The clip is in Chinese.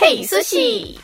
嘿，苏西。